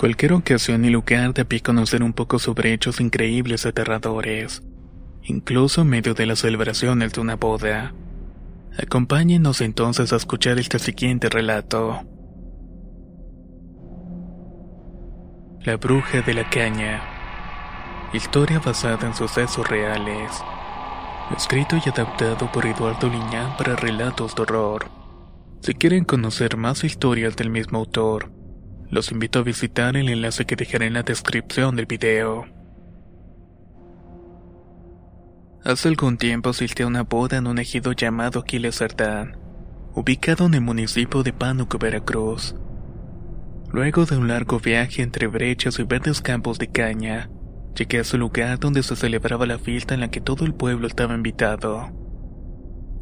Cualquier ocasión y lugar de pie conocer un poco sobre hechos increíbles aterradores, incluso en medio de las celebraciones de una boda. Acompáñenos entonces a escuchar este siguiente relato. La bruja de la caña. Historia basada en sucesos reales. Escrito y adaptado por Eduardo Liñán para relatos de horror. Si quieren conocer más historias del mismo autor, los invito a visitar el enlace que dejaré en la descripción del video. Hace algún tiempo asistí a una boda en un ejido llamado Aquiles ubicado en el municipio de Pánuco, Veracruz. Luego de un largo viaje entre brechas y verdes campos de caña, llegué a su lugar donde se celebraba la fiesta en la que todo el pueblo estaba invitado.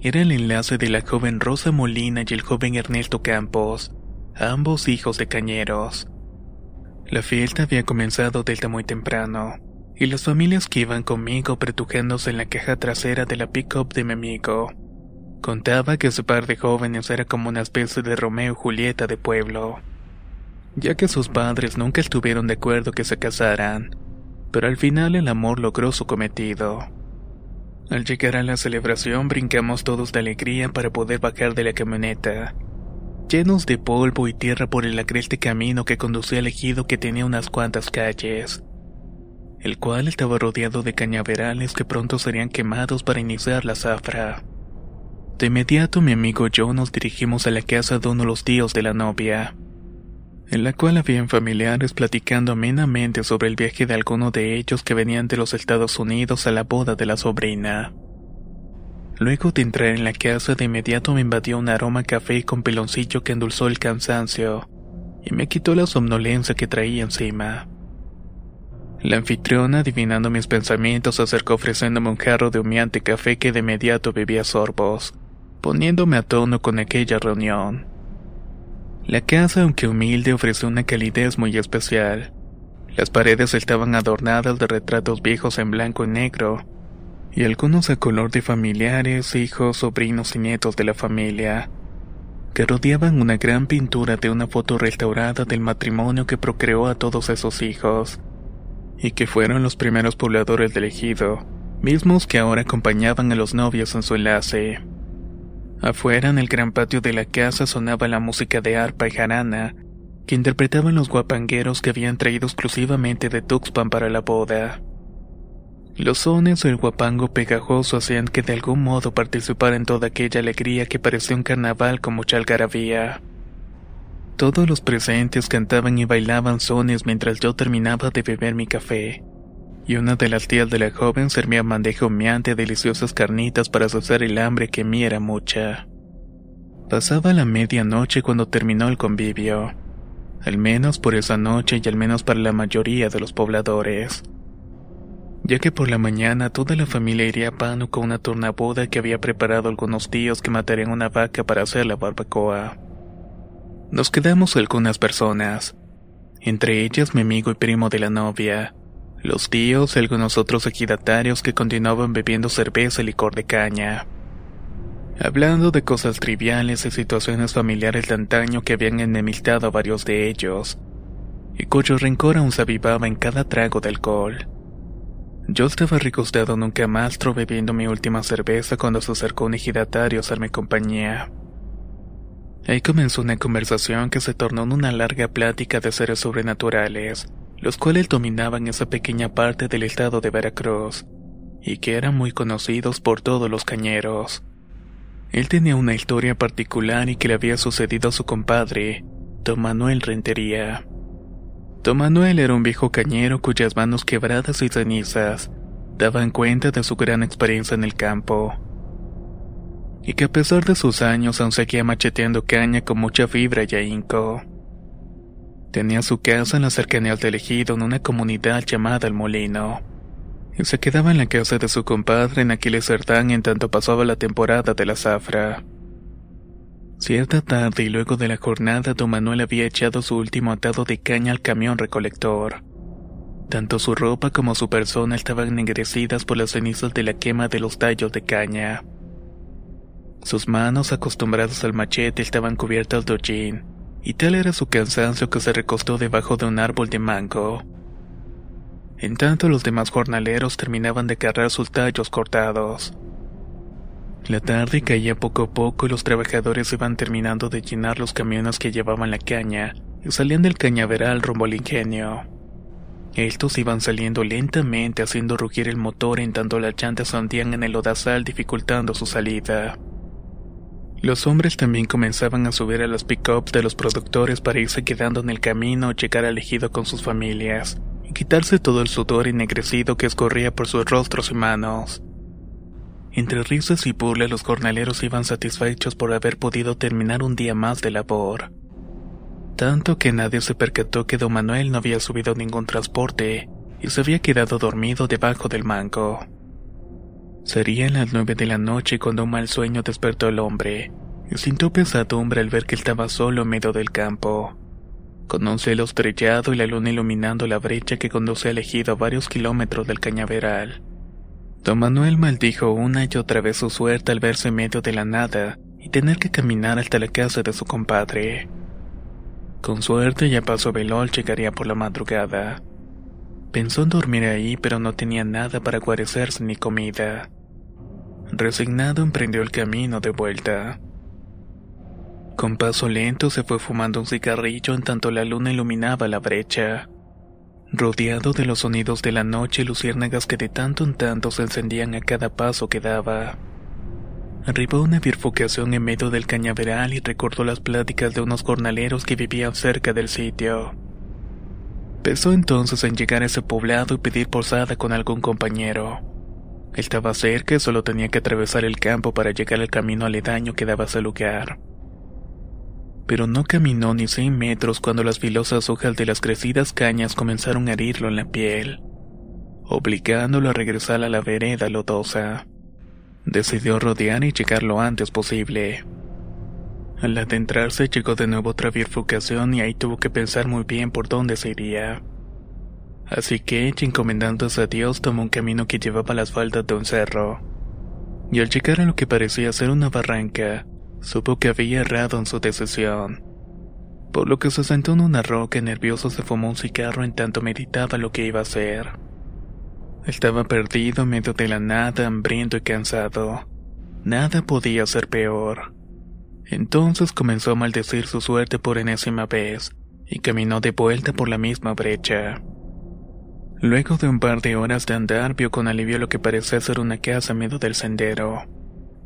Era el enlace de la joven Rosa Molina y el joven Ernesto Campos, ambos hijos de cañeros. La fiesta había comenzado desde muy temprano, y las familias que iban conmigo apretujándose en la caja trasera de la pick-up de mi amigo. Contaba que ese par de jóvenes era como una especie de Romeo y Julieta de pueblo, ya que sus padres nunca estuvieron de acuerdo que se casaran, pero al final el amor logró su cometido. Al llegar a la celebración brincamos todos de alegría para poder bajar de la camioneta llenos de polvo y tierra por el agreste camino que conducía al ejido que tenía unas cuantas calles, el cual estaba rodeado de cañaverales que pronto serían quemados para iniciar la zafra. De inmediato mi amigo y yo nos dirigimos a la casa de uno de los tíos de la novia, en la cual habían familiares platicando amenamente sobre el viaje de alguno de ellos que venían de los Estados Unidos a la boda de la sobrina. Luego de entrar en la casa de inmediato me invadió un aroma café con peloncillo que endulzó el cansancio y me quitó la somnolencia que traía encima. La anfitriona, adivinando mis pensamientos, se acercó ofreciéndome un jarro de humeante café que de inmediato bebía sorbos, poniéndome a tono con aquella reunión. La casa, aunque humilde, ofreció una calidez muy especial. Las paredes estaban adornadas de retratos viejos en blanco y negro, y algunos a color de familiares, hijos, sobrinos y nietos de la familia, que rodeaban una gran pintura de una foto restaurada del matrimonio que procreó a todos esos hijos, y que fueron los primeros pobladores del ejido, mismos que ahora acompañaban a los novios en su enlace. Afuera, en el gran patio de la casa, sonaba la música de arpa y jarana, que interpretaban los guapangueros que habían traído exclusivamente de Tuxpan para la boda. Los sones o el guapango pegajoso hacían que de algún modo participara en toda aquella alegría que parecía un carnaval con mucha algarabía. Todos los presentes cantaban y bailaban sones mientras yo terminaba de beber mi café, y una de las tías de la joven servía bandeja humeante de deliciosas carnitas para saciar el hambre que mí era mucha. Pasaba la medianoche cuando terminó el convivio, al menos por esa noche y al menos para la mayoría de los pobladores ya que por la mañana toda la familia iría a Pano con una tornaboda que había preparado algunos tíos que matarían una vaca para hacer la barbacoa. Nos quedamos algunas personas, entre ellas mi amigo y primo de la novia, los tíos y algunos otros ejidatarios que continuaban bebiendo cerveza y licor de caña. Hablando de cosas triviales y situaciones familiares de antaño que habían enemistado a varios de ellos, y cuyo rencor aún se avivaba en cada trago de alcohol. Yo estaba recostado en un camastro bebiendo mi última cerveza cuando se acercó un ejidatario a hacerme compañía. Ahí comenzó una conversación que se tornó en una larga plática de seres sobrenaturales, los cuales dominaban esa pequeña parte del estado de Veracruz, y que eran muy conocidos por todos los cañeros. Él tenía una historia particular y que le había sucedido a su compadre, Don Manuel Rentería. Don Manuel era un viejo cañero cuyas manos quebradas y cenizas daban cuenta de su gran experiencia en el campo. Y que a pesar de sus años aún seguía macheteando caña con mucha fibra y ahínco. Tenía su casa en las cercanías del ejido en una comunidad llamada El Molino. Y se quedaba en la casa de su compadre en Aquiles Cerdán en tanto pasaba la temporada de la zafra. Cierta tarde y luego de la jornada, don Manuel había echado su último atado de caña al camión recolector. Tanto su ropa como su persona estaban ennegrecidas por las cenizas de la quema de los tallos de caña. Sus manos, acostumbradas al machete, estaban cubiertas de hollín, y tal era su cansancio que se recostó debajo de un árbol de mango. En tanto los demás jornaleros terminaban de cargar sus tallos cortados. La tarde caía poco a poco y los trabajadores iban terminando de llenar los camiones que llevaban la caña y salían del cañaveral rumbo al ingenio. Estos iban saliendo lentamente haciendo rugir el motor en tanto las llantas hundían en el lodazal dificultando su salida. Los hombres también comenzaban a subir a las pick-ups de los productores para irse quedando en el camino o llegar al ejido con sus familias y quitarse todo el sudor ennegrecido que escorría por sus rostros y manos. Entre risas y burlas los jornaleros iban satisfechos por haber podido terminar un día más de labor. Tanto que nadie se percató que don Manuel no había subido ningún transporte y se había quedado dormido debajo del mango. Serían las nueve de la noche cuando un mal sueño despertó al hombre y sintió pesadumbre al ver que estaba solo en medio del campo, con un cielo estrellado y la luna iluminando la brecha que conduce al ejido a varios kilómetros del cañaveral. Don Manuel maldijo una y otra vez su suerte al verse en medio de la nada y tener que caminar hasta la casa de su compadre. Con suerte ya pasó velol llegaría por la madrugada. Pensó en dormir ahí, pero no tenía nada para guarecerse ni comida. Resignado emprendió el camino de vuelta. Con paso lento se fue fumando un cigarrillo en tanto la luna iluminaba la brecha. Rodeado de los sonidos de la noche y luciérnagas que de tanto en tanto se encendían a cada paso que daba. Arribó una bifurcación en medio del cañaveral y recordó las pláticas de unos jornaleros que vivían cerca del sitio. Pensó entonces en llegar a ese poblado y pedir posada con algún compañero. Estaba cerca y solo tenía que atravesar el campo para llegar al camino aledaño que daba a ese lugar pero no caminó ni cien metros cuando las filosas hojas de las crecidas cañas comenzaron a herirlo en la piel, obligándolo a regresar a la vereda lodosa. Decidió rodear y llegar lo antes posible. Al adentrarse llegó de nuevo otra bifurcación y ahí tuvo que pensar muy bien por dónde se iría. Así que, encomendándose a Dios, tomó un camino que llevaba a las faldas de un cerro. Y al llegar a lo que parecía ser una barranca, Supo que había errado en su decisión. Por lo que se sentó en una roca y nervioso se fumó un cigarro en tanto meditaba lo que iba a hacer. Estaba perdido en medio de la nada, hambriento y cansado. Nada podía ser peor. Entonces comenzó a maldecir su suerte por enésima vez y caminó de vuelta por la misma brecha. Luego de un par de horas de andar vio con alivio lo que parecía ser una casa en medio del sendero.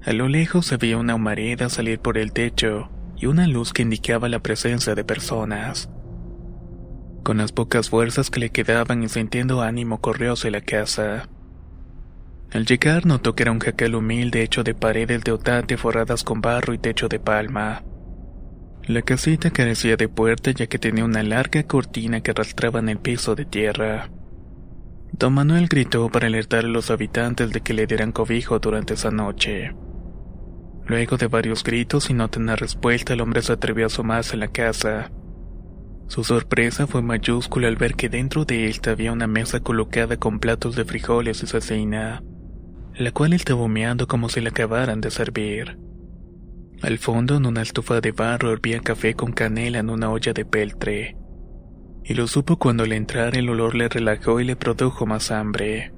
A lo lejos se veía una humareda salir por el techo y una luz que indicaba la presencia de personas. Con las pocas fuerzas que le quedaban y sintiendo ánimo corrió hacia la casa. Al llegar notó que era un jacal humilde hecho de paredes de otate forradas con barro y techo de palma. La casita carecía de puerta ya que tenía una larga cortina que arrastraba en el piso de tierra. Don Manuel gritó para alertar a los habitantes de que le dieran cobijo durante esa noche. Luego de varios gritos y no tener respuesta, el hombre se atrevió a asomarse en la casa. Su sorpresa fue mayúscula al ver que dentro de él había una mesa colocada con platos de frijoles y cecina, la cual estaba humeando como si la acabaran de servir. Al fondo, en una estufa de barro, hervía café con canela en una olla de peltre. Y lo supo cuando al entrar el olor le relajó y le produjo más hambre.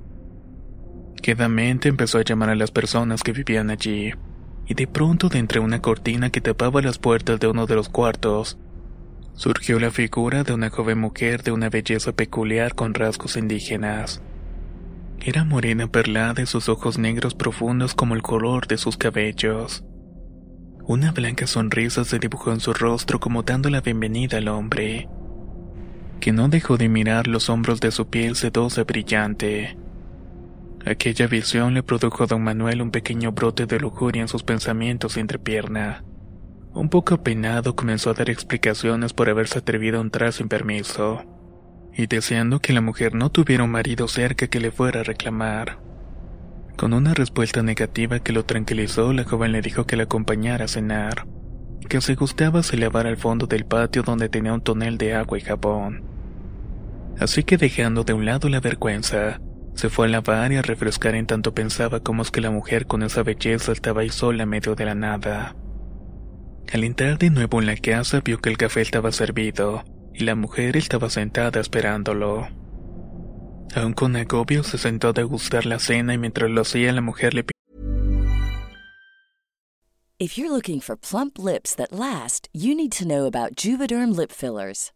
Quedamente empezó a llamar a las personas que vivían allí y de pronto de entre una cortina que tapaba las puertas de uno de los cuartos, surgió la figura de una joven mujer de una belleza peculiar con rasgos indígenas. Era morena perlada y sus ojos negros profundos como el color de sus cabellos. Una blanca sonrisa se dibujó en su rostro como dando la bienvenida al hombre, que no dejó de mirar los hombros de su piel sedosa brillante. Aquella visión le produjo a don Manuel un pequeño brote de lujuria en sus pensamientos entre pierna. Un poco apenado comenzó a dar explicaciones por haberse atrevido a entrar sin permiso, y deseando que la mujer no tuviera un marido cerca que le fuera a reclamar. Con una respuesta negativa que lo tranquilizó, la joven le dijo que la acompañara a cenar, que se gustaba se llevara al fondo del patio donde tenía un tonel de agua y jabón. Así que dejando de un lado la vergüenza, se fue a lavar y a refrescar en tanto pensaba cómo es que la mujer con esa belleza estaba ahí sola en medio de la nada. Al entrar de nuevo en la casa vio que el café estaba servido y la mujer estaba sentada esperándolo. Aún con agobio se sentó a degustar la cena y mientras lo hacía la mujer le If you're looking for plump lips that last, you need to know about Juvederm lip fillers.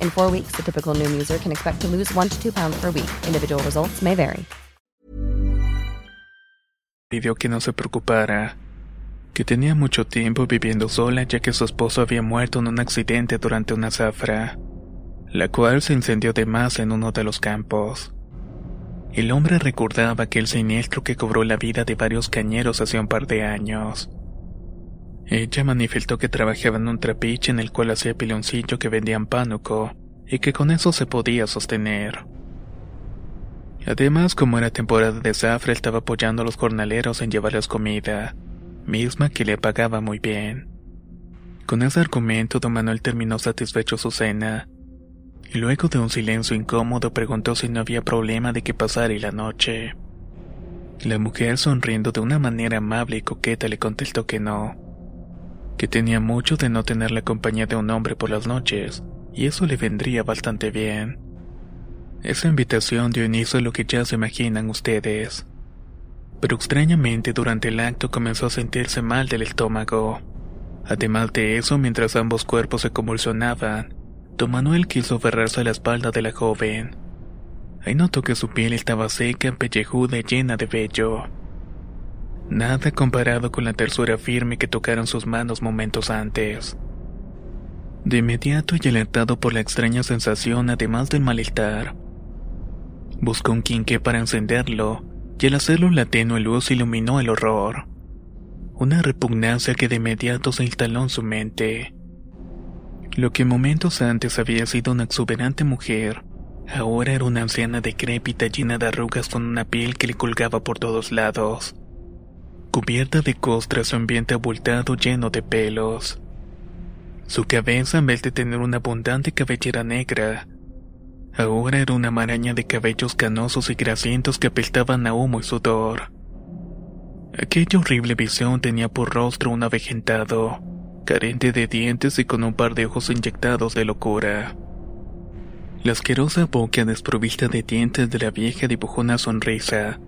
In four weeks, the typical Noom user can expect to lose one to two pounds per week. Individual results may vary. pidió que no se preocupara, que tenía mucho tiempo viviendo sola ya que su esposo había muerto en un accidente durante una zafra, la cual se incendió de más en uno de los campos. El hombre recordaba aquel siniestro que cobró la vida de varios cañeros hace un par de años. Ella manifestó que trabajaba en un trapiche en el cual hacía piloncillo que vendían pánuco y que con eso se podía sostener. Además, como era temporada de zafra, estaba apoyando a los jornaleros en llevarles comida, misma que le pagaba muy bien. Con ese argumento, don Manuel terminó satisfecho su cena, y luego de un silencio incómodo preguntó si no había problema de que pasara la noche. La mujer, sonriendo de una manera amable y coqueta, le contestó que no, que tenía mucho de no tener la compañía de un hombre por las noches, y eso le vendría bastante bien. Esa invitación dio inicio a lo que ya se imaginan ustedes. Pero extrañamente durante el acto comenzó a sentirse mal del estómago. Además de eso, mientras ambos cuerpos se convulsionaban, don Manuel quiso aferrarse a la espalda de la joven. Ahí notó que su piel estaba seca, pellejuda y llena de vello. Nada comparado con la tersura firme que tocaron sus manos momentos antes. De inmediato y alertado por la extraña sensación, además del malestar, Buscó un quinqué para encenderlo, y al hacerlo la tenue luz iluminó el horror. Una repugnancia que de inmediato se instaló en su mente. Lo que momentos antes había sido una exuberante mujer, ahora era una anciana decrépita llena de arrugas con una piel que le colgaba por todos lados. Cubierta de costras, su ambiente abultado lleno de pelos. Su cabeza, en vez de tener una abundante cabellera negra, Ahora era una maraña de cabellos canosos y grasientos que apestaban a humo y sudor. Aquella horrible visión tenía por rostro un avejentado, carente de dientes y con un par de ojos inyectados de locura. La asquerosa boca desprovista de dientes de la vieja dibujó una sonrisa,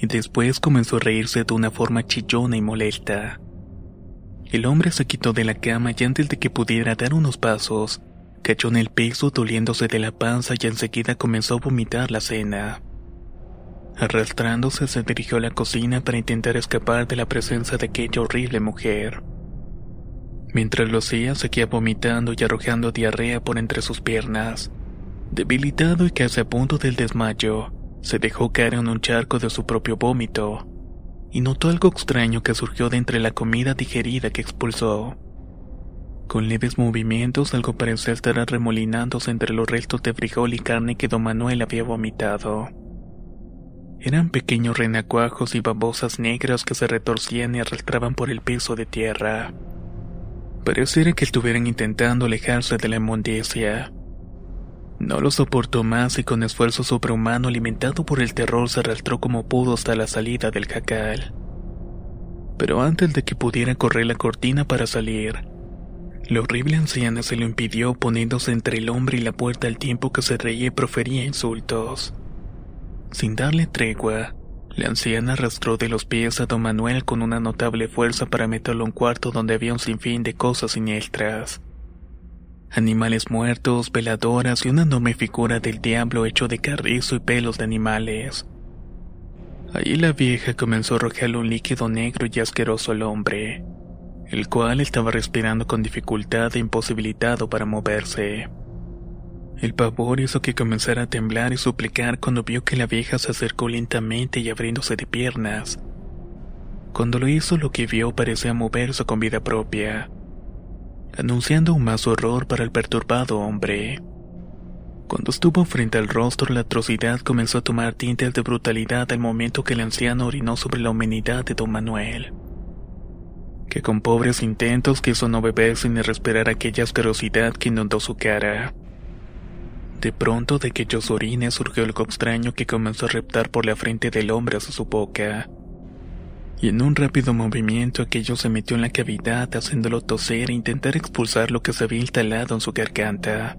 y después comenzó a reírse de una forma chillona y molesta. El hombre se quitó de la cama y antes de que pudiera dar unos pasos, cayó en el piso doliéndose de la panza y enseguida comenzó a vomitar la cena. Arrastrándose se dirigió a la cocina para intentar escapar de la presencia de aquella horrible mujer. Mientras lo hacía, seguía vomitando y arrojando diarrea por entre sus piernas. Debilitado y casi a punto del desmayo, se dejó caer en un charco de su propio vómito y notó algo extraño que surgió de entre la comida digerida que expulsó. Con leves movimientos, algo parecía estar arremolinándose entre los restos de frijol y carne que don Manuel había vomitado. Eran pequeños renacuajos y babosas negras que se retorcían y arrastraban por el piso de tierra. Pareciera que estuvieran intentando alejarse de la inmundicia. No lo soportó más y con esfuerzo sobrehumano alimentado por el terror se arrastró como pudo hasta la salida del jacal. Pero antes de que pudiera correr la cortina para salir, la horrible anciana se lo impidió poniéndose entre el hombre y la puerta al tiempo que se reía y profería insultos. Sin darle tregua, la anciana arrastró de los pies a don Manuel con una notable fuerza para meterlo en un cuarto donde había un sinfín de cosas siniestras. Animales muertos, veladoras y una enorme figura del diablo hecho de carrizo y pelos de animales. Ahí la vieja comenzó a arrojarle un líquido negro y asqueroso al hombre, el cual estaba respirando con dificultad e imposibilitado para moverse. El pavor hizo que comenzara a temblar y suplicar cuando vio que la vieja se acercó lentamente y abriéndose de piernas. Cuando lo hizo lo que vio parecía moverse con vida propia, anunciando un más horror para el perturbado hombre. Cuando estuvo frente al rostro la atrocidad comenzó a tomar tintes de brutalidad al momento que el anciano orinó sobre la humanidad de don Manuel que con pobres intentos quiso no beberse ni respirar aquella asquerosidad que inundó su cara. De pronto de aquellos orines surgió algo extraño que comenzó a reptar por la frente del hombre hacia su boca. Y en un rápido movimiento aquello se metió en la cavidad haciéndolo toser e intentar expulsar lo que se había instalado en su garganta.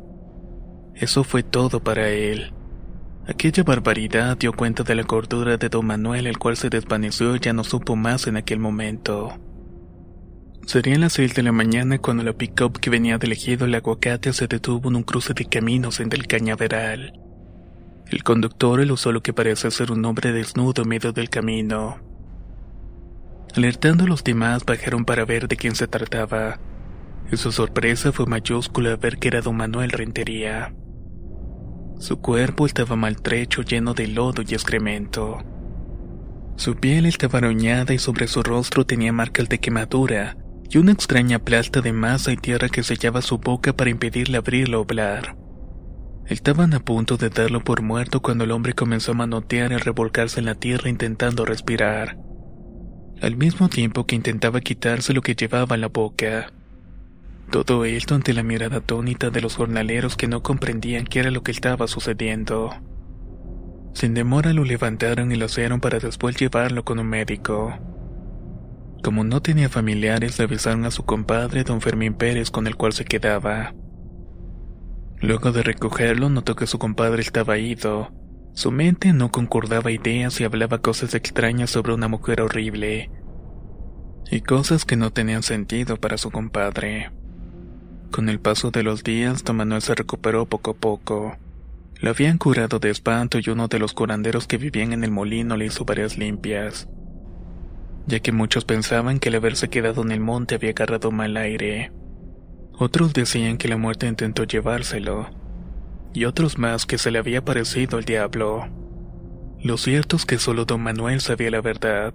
Eso fue todo para él. Aquella barbaridad dio cuenta de la cordura de don Manuel, el cual se desvaneció y ya no supo más en aquel momento. Serían las seis de la mañana cuando la pick-up que venía del ejido el aguacate se detuvo en un cruce de caminos en el cañaveral. El conductor usó lo que parece ser un hombre desnudo en medio del camino. Alertando a los demás, bajaron para ver de quién se trataba. Y su sorpresa fue mayúscula ver que era don Manuel Rentería. Su cuerpo estaba maltrecho, lleno de lodo y excremento. Su piel estaba arañada y sobre su rostro tenía marcas de quemadura, y una extraña plasta de masa y tierra que sellaba su boca para impedirle abrirla o hablar. Estaban a punto de darlo por muerto cuando el hombre comenzó a manotear y a revolcarse en la tierra intentando respirar, al mismo tiempo que intentaba quitarse lo que llevaba en la boca. Todo esto ante la mirada atónita de los jornaleros que no comprendían qué era lo que estaba sucediendo. Sin demora lo levantaron y lo asearon para después llevarlo con un médico. Como no tenía familiares, le avisaron a su compadre, don Fermín Pérez, con el cual se quedaba. Luego de recogerlo, notó que su compadre estaba ido. Su mente no concordaba ideas y hablaba cosas extrañas sobre una mujer horrible. Y cosas que no tenían sentido para su compadre. Con el paso de los días, don Manuel se recuperó poco a poco. Lo habían curado de espanto y uno de los curanderos que vivían en el molino le hizo varias limpias ya que muchos pensaban que el haberse quedado en el monte había agarrado mal aire. Otros decían que la muerte intentó llevárselo, y otros más que se le había parecido el diablo. Lo cierto es que solo don Manuel sabía la verdad,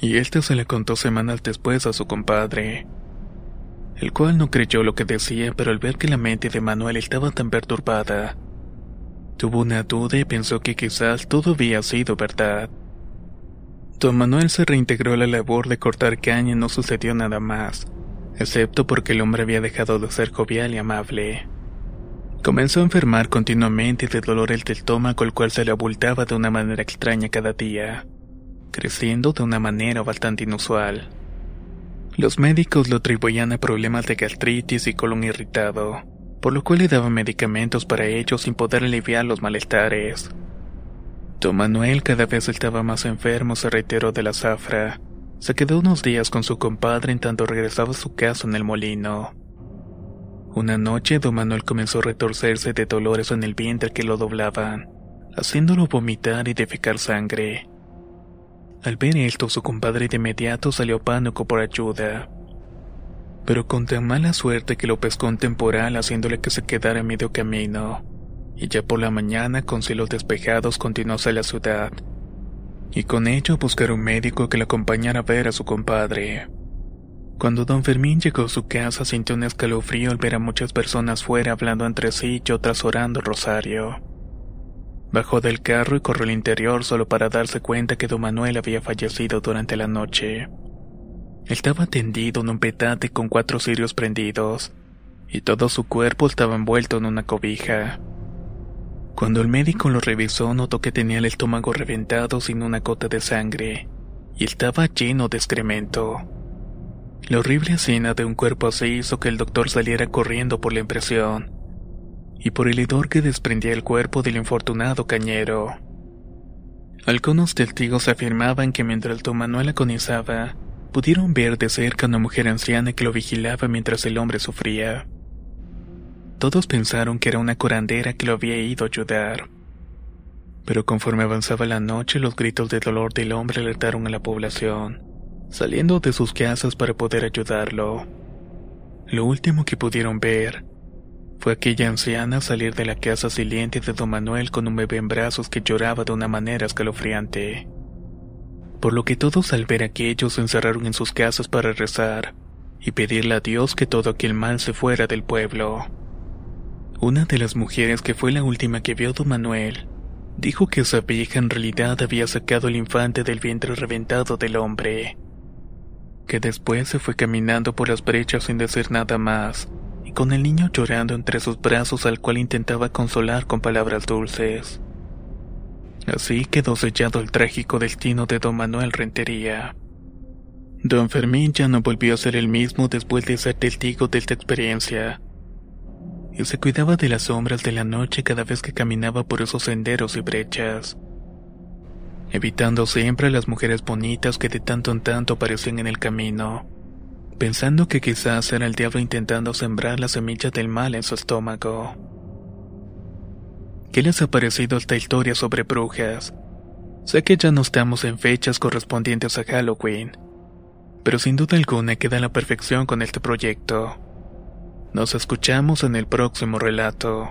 y este se le contó semanas después a su compadre, el cual no creyó lo que decía, pero al ver que la mente de Manuel estaba tan perturbada, tuvo una duda y pensó que quizás todo había sido verdad. Don Manuel se reintegró a la labor de cortar caña y no sucedió nada más, excepto porque el hombre había dejado de ser jovial y amable. Comenzó a enfermar continuamente de dolor del estómago, el cual se le abultaba de una manera extraña cada día, creciendo de una manera bastante inusual. Los médicos lo atribuían a problemas de gastritis y colon irritado, por lo cual le daban medicamentos para ello sin poder aliviar los malestares. Don Manuel cada vez estaba más enfermo, se retiró de la zafra. Se quedó unos días con su compadre en tanto regresaba a su casa en el molino. Una noche, don Manuel comenzó a retorcerse de dolores en el vientre que lo doblaban, haciéndolo vomitar y defecar sangre. Al ver esto, su compadre de inmediato salió pánico por ayuda. Pero con tan mala suerte que lo pescó en temporal haciéndole que se quedara medio camino. Y ya por la mañana, con cielos despejados, continuó hacia la ciudad. Y con ello buscar un médico que le acompañara a ver a su compadre. Cuando don Fermín llegó a su casa sintió un escalofrío al ver a muchas personas fuera hablando entre sí y otras orando rosario. Bajó del carro y corrió al interior solo para darse cuenta que don Manuel había fallecido durante la noche. Estaba tendido en un petate con cuatro cirios prendidos, y todo su cuerpo estaba envuelto en una cobija. Cuando el médico lo revisó notó que tenía el estómago reventado sin una gota de sangre, y estaba lleno de excremento. La horrible escena de un cuerpo así hizo que el doctor saliera corriendo por la impresión, y por el hedor que desprendía el cuerpo del infortunado cañero. Algunos testigos afirmaban que mientras don Manuel agonizaba, pudieron ver de cerca a una mujer anciana que lo vigilaba mientras el hombre sufría. Todos pensaron que era una curandera que lo había ido a ayudar. Pero conforme avanzaba la noche, los gritos de dolor del hombre alertaron a la población, saliendo de sus casas para poder ayudarlo. Lo último que pudieron ver fue aquella anciana salir de la casa siliente de don Manuel con un bebé en brazos que lloraba de una manera escalofriante. Por lo que todos al ver aquello se encerraron en sus casas para rezar y pedirle a Dios que todo aquel mal se fuera del pueblo. Una de las mujeres que fue la última que vio don Manuel dijo que esa vieja en realidad había sacado el infante del vientre reventado del hombre, que después se fue caminando por las brechas sin decir nada más, y con el niño llorando entre sus brazos al cual intentaba consolar con palabras dulces. Así quedó sellado el trágico destino de don Manuel Rentería. Don Fermín ya no volvió a ser el mismo después de ser testigo de esta experiencia y se cuidaba de las sombras de la noche cada vez que caminaba por esos senderos y brechas, evitando siempre a las mujeres bonitas que de tanto en tanto aparecían en el camino, pensando que quizás era el diablo intentando sembrar las semillas del mal en su estómago. ¿Qué les ha parecido esta historia sobre brujas? Sé que ya no estamos en fechas correspondientes a Halloween, pero sin duda alguna queda la perfección con este proyecto. Nos escuchamos en el próximo relato.